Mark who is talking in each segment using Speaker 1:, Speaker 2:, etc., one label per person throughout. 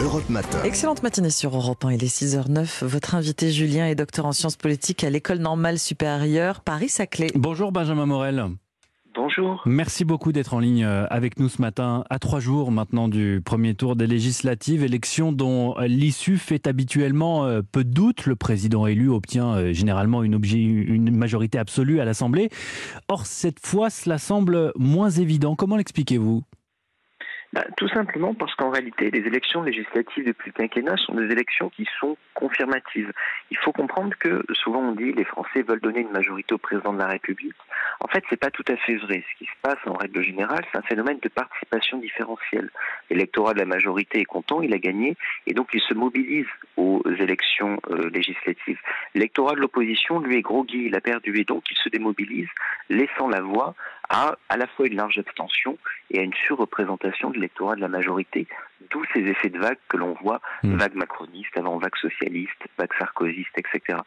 Speaker 1: Europe Matin.
Speaker 2: Excellente matinée sur Europe 1, il est 6h09. Votre invité Julien est docteur en sciences politiques à l'École normale supérieure Paris-Saclay.
Speaker 3: Bonjour Benjamin Morel.
Speaker 4: Bonjour.
Speaker 3: Merci beaucoup d'être en ligne euh, avec nous ce matin, à trois jours maintenant du premier tour des législatives, élection dont l'issue fait habituellement euh, peu de doute. Le président élu obtient euh, généralement une, une majorité absolue à l'Assemblée. Or, cette fois, cela semble moins évident. Comment l'expliquez-vous?
Speaker 4: Bah, tout simplement parce qu'en réalité, les élections législatives depuis le quinquennat sont des élections qui sont confirmatives. Il faut comprendre que souvent on dit les Français veulent donner une majorité au président de la République. En fait, c'est pas tout à fait vrai. Ce qui se passe en règle générale, c'est un phénomène de participation différentielle. L'électorat de la majorité est content, il a gagné, et donc il se mobilise aux élections euh, législatives. L'électorat de l'opposition, lui, est groggy, il a perdu, et donc il se démobilise, laissant la voix à à la fois une large abstention et à une surreprésentation de l'électorat de la majorité, d'où ces effets de vague que l'on voit, hmm. vague macroniste, avant vague socialiste, vague sarkozyste, etc.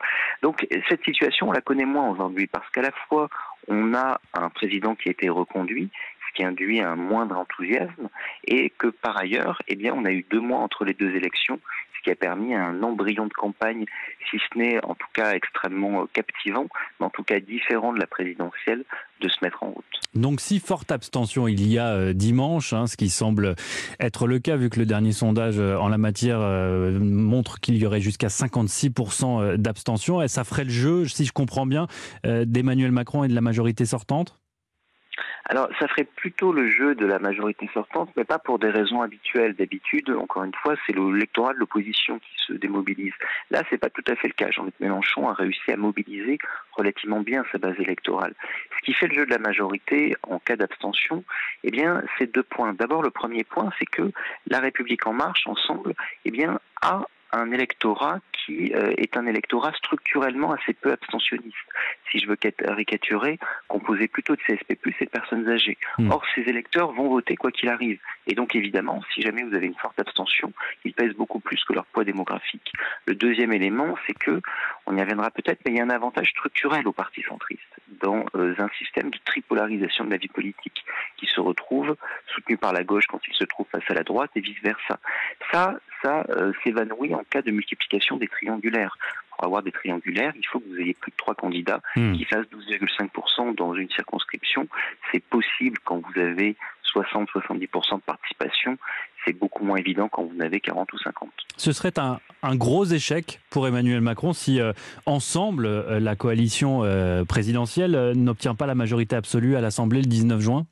Speaker 4: Donc cette situation, on la connaît moins aujourd'hui parce qu'à la fois on a un président qui a été reconduit, ce qui induit un moindre enthousiasme, et que par ailleurs, eh bien, on a eu deux mois entre les deux élections, qui a permis un embryon de campagne, si ce n'est en tout cas extrêmement euh, captivant, mais en tout cas différent de la présidentielle, de se mettre en route.
Speaker 3: Donc si forte abstention il y a euh, dimanche, hein, ce qui semble être le cas vu que le dernier sondage euh, en la matière montre qu'il y aurait jusqu'à 56% d'abstention, et ça ferait le jeu, si je comprends bien, d'Emmanuel Macron et de la majorité sortante?
Speaker 4: Alors, ça ferait plutôt le jeu de la majorité sortante, mais pas pour des raisons habituelles. D'habitude, encore une fois, c'est l'électorat de l'opposition qui se démobilise. Là, c'est pas tout à fait le cas. Jean-Luc Mélenchon a réussi à mobiliser relativement bien sa base électorale. Ce qui fait le jeu de la majorité en cas d'abstention, eh bien, c'est deux points. D'abord, le premier point, c'est que la République en marche, ensemble, eh bien, a un électorat qui euh, est un électorat structurellement assez peu abstentionniste. Si je veux caricaturer, composé plutôt de CSP+, et de personnes âgées. Hmm. Or, ces électeurs vont voter quoi qu'il arrive. Et donc, évidemment, si jamais vous avez une forte abstention, ils pèsent beaucoup plus que leur poids démographique. Le deuxième élément, c'est que, on y reviendra peut-être, mais il y a un avantage structurel au parti centriste dans euh, un système de tripolarisation de la vie politique qui se retrouve soutenu par la gauche quand il se trouve face à la droite et vice-versa. Ça, ça euh, s'évanouit en cas de multiplication des triangulaires. Pour avoir des triangulaires, il faut que vous ayez plus de trois candidats hmm. qui fassent 12,5% dans une circonscription. C'est possible quand vous avez 60-70% de participation. C'est beaucoup moins évident quand vous en avez 40 ou 50.
Speaker 3: Ce serait un, gros échec pour Emmanuel Macron si euh, ensemble euh, la coalition présidentielle n'obtient pas la majorité absolue à l'Assemblée le 19 juin?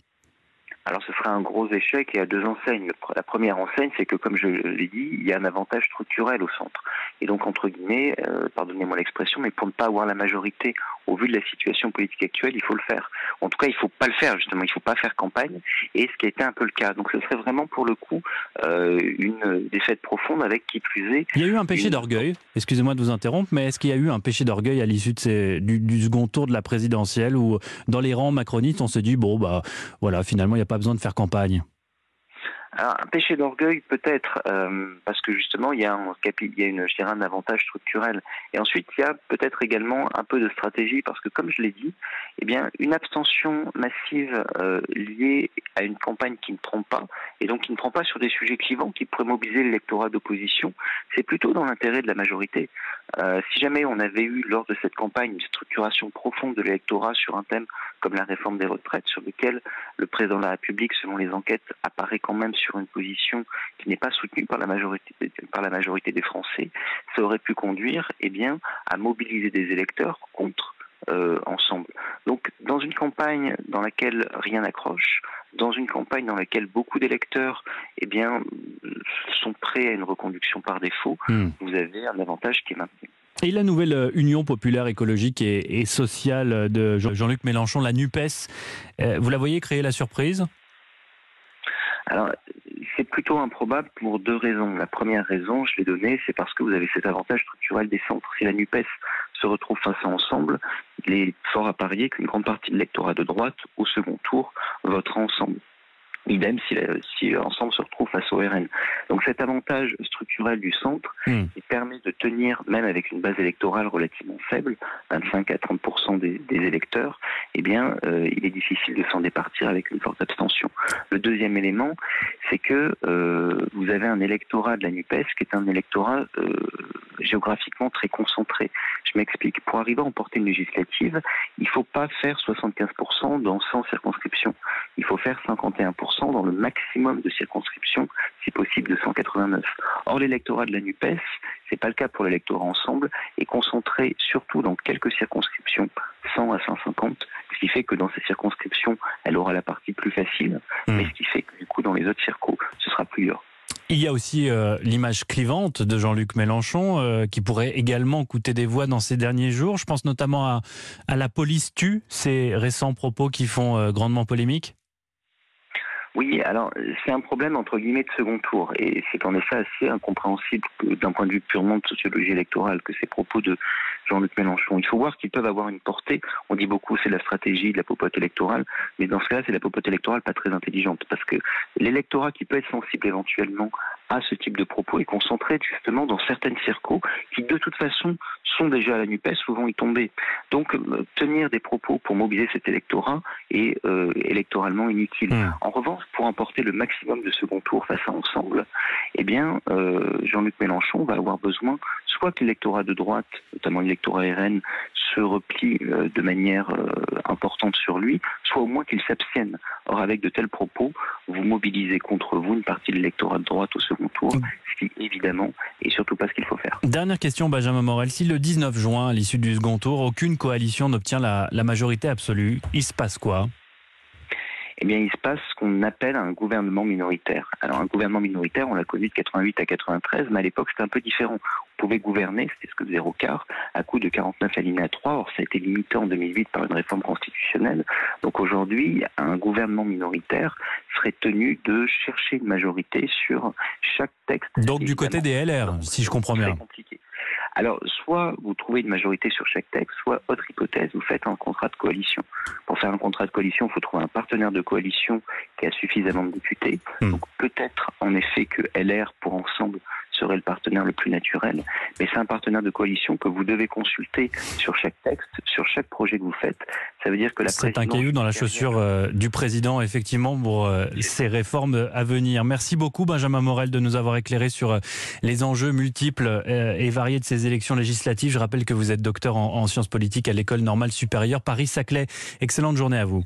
Speaker 4: Alors ce sera un gros échec et à deux enseignes. La première enseigne, c'est que comme je l'ai dit, il y a un avantage structurel au centre. Et donc entre guillemets, euh, pardonnez-moi l'expression, mais pour ne pas avoir la majorité au vu de la situation politique actuelle, il faut le faire. En tout cas, il ne faut pas le faire justement. Il ne faut pas faire campagne. Et ce qui a été un peu le cas. Donc ce serait vraiment pour le coup euh, une défaite profonde avec qui plus est.
Speaker 3: Il y a eu un péché d'orgueil. Excusez-moi de vous interrompre, mais est-ce qu'il y a eu un péché d'orgueil à l'issue du, du, second tour de la présidentielle où dans les rangs macronistes on se dit bon bah voilà finalement il n'y a pas besoin de faire campagne?
Speaker 4: Alors, un péché d'orgueil peut-être, euh, parce que justement il y a un il y a une, je dirais, un avantage structurel. Et ensuite il y a peut-être également un peu de stratégie, parce que comme je l'ai dit, eh bien une abstention massive euh, liée à une campagne qui ne trompe pas, et donc qui ne prend pas sur des sujets clivants qui pourraient mobiliser l'électorat d'opposition, c'est plutôt dans l'intérêt de la majorité. Euh, si jamais on avait eu lors de cette campagne une structuration profonde de l'électorat sur un thème comme la réforme des retraites, sur lequel le président de la République, selon les enquêtes, apparaît quand même sur une position qui n'est pas soutenue par la majorité, des Français, ça aurait pu conduire eh bien, à mobiliser des électeurs contre euh, ensemble. Donc, dans une campagne dans laquelle rien n'accroche, dans une campagne dans laquelle beaucoup d'électeurs, eh bien, sont prêts à une reconduction par défaut, hmm. vous avez un avantage qui est maintenu.
Speaker 3: Et la nouvelle euh, Union populaire écologique et, sociale de Jean-Luc Mélenchon, la NUPES, euh, vous la voyez créer la surprise?
Speaker 4: Alors, c'est plutôt improbable pour deux raisons. La première raison, je l'ai donnée, c'est parce que vous avez cet avantage structurel des centres. Si la NUPES se retrouve face à ensemble, il est fort à parier qu'une grande partie de l'électorat de droite, au second tour, votera ensemble. Idem si, si l'ensemble se retrouve face au RN. Donc cet avantage structurel du centre, qui permet de tenir, même avec une base électorale relativement faible, 25 à 30 des, des, électeurs, eh bien, euh, il est difficile de s'en départir avec une forte abstention. Le deuxième élément, c'est que euh, vous avez un électorat de la NUPES qui est un électorat euh, géographiquement très concentré. Je m'explique. Pour arriver à emporter une législative, il ne faut pas faire 75% dans 100 circonscriptions. Il faut faire 51% dans le maximum de circonscriptions, si possible de 189. Or, l'électorat de la NUPES, c'est pas le cas pour l'électorat ensemble, est concentré surtout dans quelques circonscriptions, 100 à 150, ce qui fait que dans ces circonscriptions, elle aura la partie plus facile, hmm. mais ce qui fait que du coup, dans les autres circos, ce sera plus dur.
Speaker 3: Il y a aussi euh, l'image clivante de Jean-Luc Mélenchon euh, qui pourrait également coûter des voix dans ces derniers jours. Je pense notamment à, à la police tue, ces récents propos qui font euh, grandement polémique.
Speaker 4: Oui, alors c'est un problème entre guillemets de second tour et c'est en effet assez incompréhensible d'un point de vue purement de sociologie électorale que ces propos de Jean-Luc Mélenchon. Il faut voir qu'ils peuvent avoir une portée. On dit beaucoup c'est la stratégie de la popote électorale, mais dans ce cas-là c'est la popote électorale pas très intelligente parce que l'électorat qui peut être sensible éventuellement à ce type de propos est concentré justement dans certaines circos qui de toute façon sont déjà à la NUPES, souvent y tomber. Donc euh, tenir des propos pour mobiliser cet électorat est euh, électoralement inutile. Hmm. En revanche, pour emporter le maximum de second tour face à Ensemble, eh bien, euh, Jean-Luc Mélenchon va avoir besoin soit que l'électorat de droite, notamment l'électorat RN, se replie euh, de manière euh, importante sur lui, soit au moins qu'il s'abstienne. Or, avec de tels propos, vous mobilisez contre vous une partie de l'électorat de droite au second tour, ce qui, évidemment, est surtout pas ce qu'il faut faire.
Speaker 3: Dernière question, Benjamin Morel. Si le 19 juin, à l'issue du second tour, aucune coalition n'obtient la majorité absolue, il se passe quoi?
Speaker 4: Eh bien, il se passe ce qu'on appelle un gouvernement minoritaire. Alors, un gouvernement minoritaire, on l'a connu de 88 à 93, mais à l'époque, c'était un peu différent. On pouvait gouverner, c'était ce que faisait Rocard, à coup de 49 alinéa 3. Or, ça a été limité en 2008 par une réforme constitutionnelle. Donc, aujourd'hui, un gouvernement minoritaire serait tenu de chercher une majorité sur chaque texte.
Speaker 3: Donc, du côté des LR, si je comprends bien.
Speaker 4: compliqué. Alors, soit vous trouvez une majorité sur chaque texte, soit, autre hypothèse, vous faites un contrat de coalition. Pour faire un contrat de coalition, il faut trouver un partenaire de coalition qui a suffisamment de députés. Hmm. Donc, peut-être, en effet, que LR, pour ensemble, serait le partenaire le plus naturel. Mais c'est un partenaire de coalition que vous devez consulter sur chaque texte, sur chaque projet que vous faites. Ça veut dire que la
Speaker 3: C'est un caillou dans la chaussure euh, du président, effectivement, pour euh, ces réformes à venir. Merci beaucoup, Benjamin Morel, de nous avoir éclairé sur euh, les enjeux multiples et variés de ces élections législatives. Je rappelle que vous êtes docteur en, en sciences politiques à l'École normale supérieure Paris-Saclay. Excellente journée à vous.